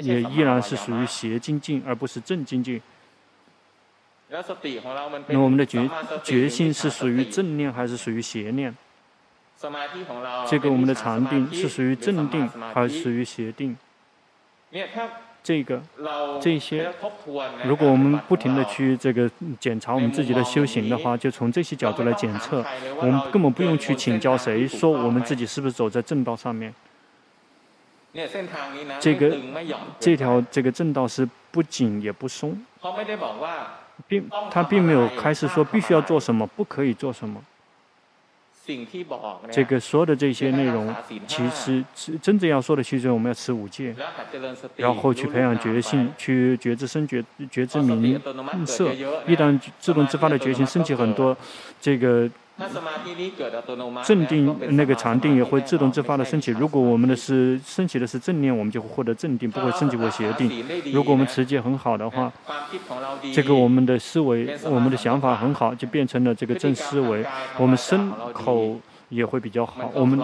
也依然是属于邪精进，而不是正精进。那我们的觉觉性是属于正念还是属于邪念？这个我们的禅定是属于正定还是属于邪定？这个这些，如果我们不停的去这个检查我们自己的修行的话，就从这些角度来检测，我们根本不用去请教谁说我们自己是不是走在正道上面。这个这条这个正道是不紧也不松。并他并没有开始说必须要做什么，不可以做什么。这个所有的这些内容，其实真正要说的，其实我们要持五戒，然后去培养觉性，去觉知身觉觉知明色。一旦自动自发的觉性升起很多，这个。正定那个禅定也会自动自发的升起。如果我们的是升起的是正念，我们就会获得正定，不会升起过邪定。如果我们持戒很好的话，这个我们的思维、我们的想法很好，就变成了这个正思维。我们身口也会比较好，我们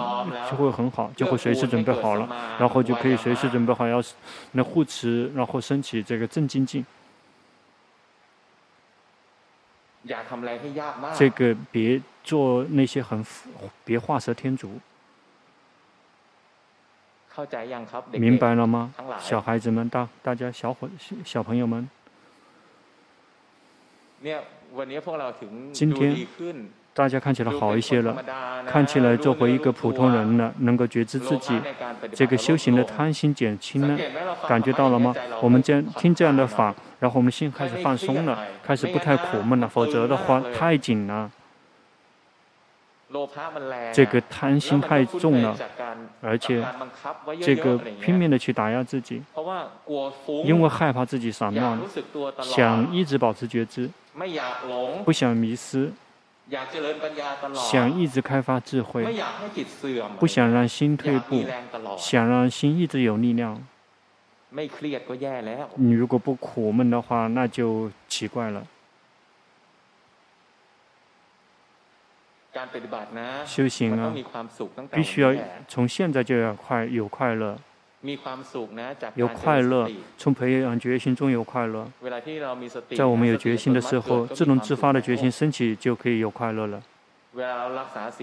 就会很好，就会随时准备好了，然后就可以随时准备好要那护持，然后升起这个正精进。这个别做那些很，别画蛇添足。明白了吗？小孩子们，大大家小伙小朋友们。今天。大家看起来好一些了，看起来做回一个普通人了，能够觉知自己，这个修行的贪心减轻了，感觉到了吗？我们这样听这样的法，然后我们心开始放松了，开始不太苦闷了，否则的话太紧了。这个贪心太重了，而且这个拼命的去打压自己，因为害怕自己散乱，想一直保持觉知，不想迷失。想一直开发智慧，不想让心退步，想让心一直有力量。你如果不苦闷的话，那就奇怪了。修行啊，必须要从现在就要快有快乐。有快乐，从培养决心中有快乐。在我们有决心的时候，自动自发的决心升起，就可以有快乐了。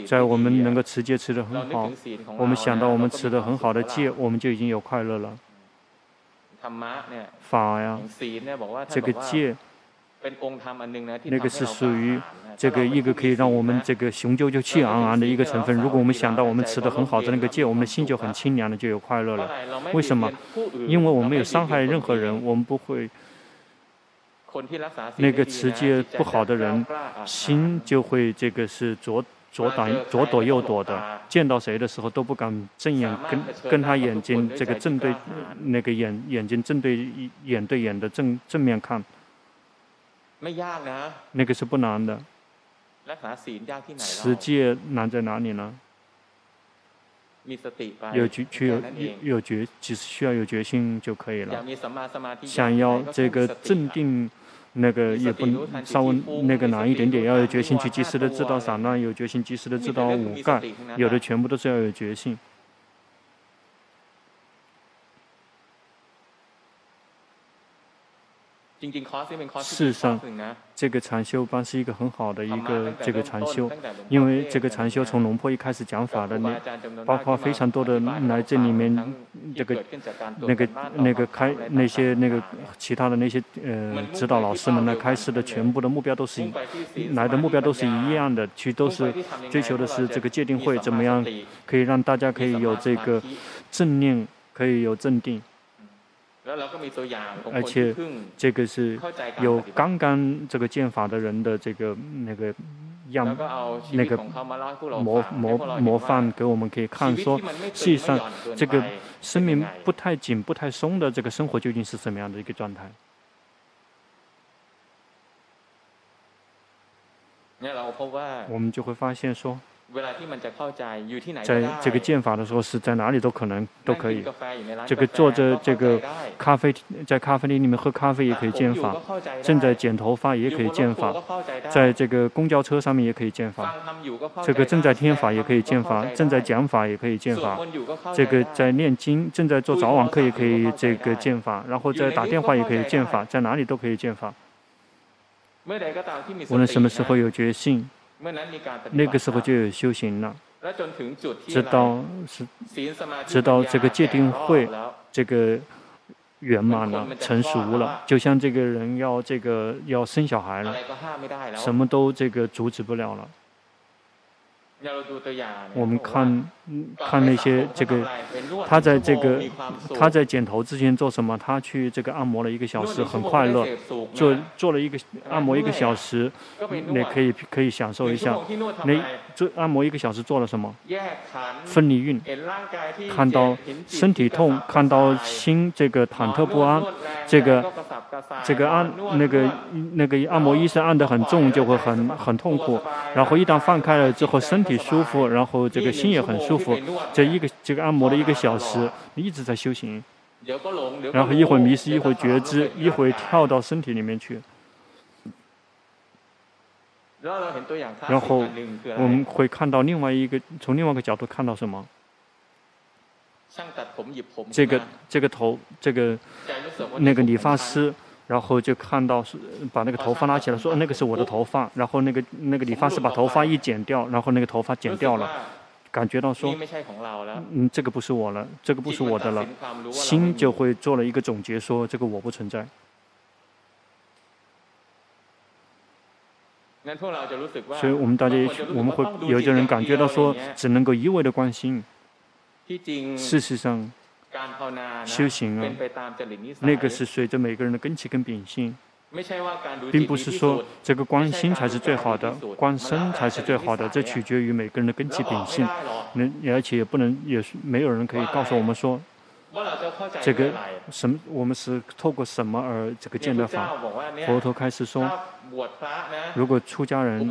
在我们能够持戒持得很好，我们想到我们持得很好的戒，我们就已经有快乐了。法呀，这个戒。那个是属于这个一个可以让我们这个雄赳赳气昂昂的一个成分。如果我们想到我们持的很好的那个戒，我们的心就很清凉的，就有快乐了。为什么？因为我们没有伤害任何人，我们不会。那个持戒不好的人，心就会这个是浊左挡左躲右躲的，见到谁的时候都不敢正眼跟跟他眼睛这个正对那个眼眼睛正对眼对眼的正正面看。那个是不难的。持戒难在哪里呢？有决去有有决，只是需要有决心就可以了。想要这个镇定，那个也不稍微那个难一点点，要有决心去及时的知道散乱，有决心及时的知道五盖，有的全部都是要有决心。事实上，这个禅修班是一个很好的一个这个禅修，因为这个禅修从龙坡一开始讲法的那，包括非常多的来这里面这个那个那个开那些那个其他的那些呃指导老师们来开示的全部的目标都是来的目标都是一样的，其实都是追求的是这个界定会怎么样可以让大家可以有这个正念，可以有镇定。而且，这个是有刚刚这个剑法的人的这个那个样，那个模模模范给我们可以看说，实际上这个生命不太紧、不太松的这个生活究竟是什么样的一个状态？我们就会发现说。在这个见法的时候，是在哪里都可能都可以。这个坐着这个咖啡在咖啡厅里面喝咖啡也可以见法，正在剪头发也可以见法，在这个公交车上面也可以见法，这个正在听法也可以见法，正在讲法也可以见法，这个在念经正在做早晚课也可以这个见法，然后在打电话也可以见法，在哪里都可以见法。无论什么时候有决心。那个时候就有修行了，直到是，直到这个戒定慧这个圆满了、成熟了，就像这个人要这个要生小孩了，什么都这个阻止不了了。我们看，看那些这个，他在这个，他在剪头之前做什么？他去这个按摩了一个小时，很快乐，做做了一个按摩一个小时，那可以可以享受一下。那做按摩一个小时做了什么？分离运，看到身体痛，看到心这个忐忑不安，这个这个按那个那个按摩医生按得很重，就会很很痛苦。然后一旦放开了之后，身体。体舒服，然后这个心也很舒服。这一个这个按摩了一个小时，你一直在修行。然后一会迷失，一会觉知，一会跳到身体里面去。然后我们会看到另外一个，从另外一个角度看到什么？这个这个头，这个那个理发师。然后就看到是把那个头发拉起来，说那个是我的头发。然后那个那个理发师把头发一剪掉，然后那个头发剪掉了，感觉到说，嗯，这个不是我了，这个不是我的了，心就会做了一个总结，说这个我不存在。所以我们大家也我们会有些人感觉到说，只能够一味的关心，事实上。修行啊，那个是随着每个人的根器跟秉性，并不是说这个观心才是最好的，观身才是最好的，这取决于每个人的根器秉性。能而且也不能，也是没有人可以告诉我们说，这个什么，我们是透过什么而这个见的法？佛陀开始说。如果出家人，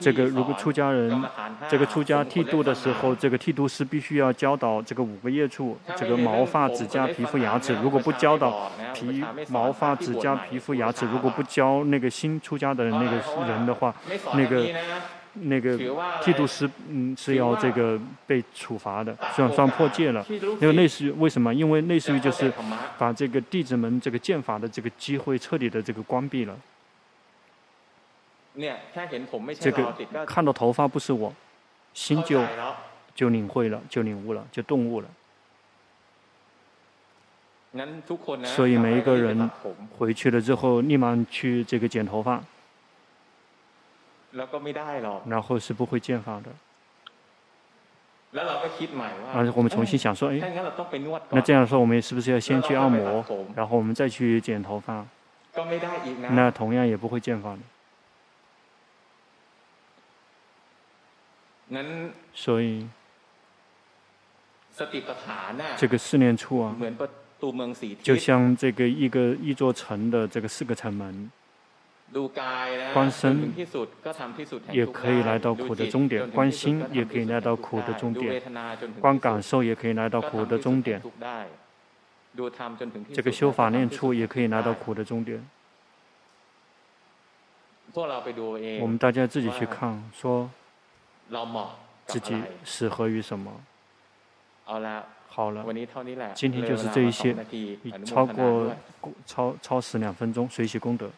这个如果出家人，这个出家剃度的时候，这个剃度师必须要教导这个五个业处，这个毛发、指甲、皮肤、牙齿。如果不教导皮毛发、指甲、皮肤、牙齿，如果不教那个新出家的那个人的话，那个那个剃度师嗯是要这个被处罚的，算算破戒了。因为类似于为什么？因为类似于就是把这个弟子们这个剑法的这个机会彻底的这个关闭了。这个看到头发不是我，心就就领会了，就领悟了，就顿悟了。所以每一个人回去了之后，立马去这个剪头发，然后是不会见法的。而我们重新想说，哎，那这样说，我们是不是要先去按摩，然后我们再去剪头发？那同样也不会见法的。所以，这个四念处啊，就像这个一个一座城的这个四个城门。观身也可以来到苦的终点，观心也可以来到苦的终点，观感受也可以来到苦的终点。这个修法念处也可以来到苦的终点。我们大家自己去看，说自己适合于什么。好了，今天就是这一些，超过超超时两分钟，随喜功德。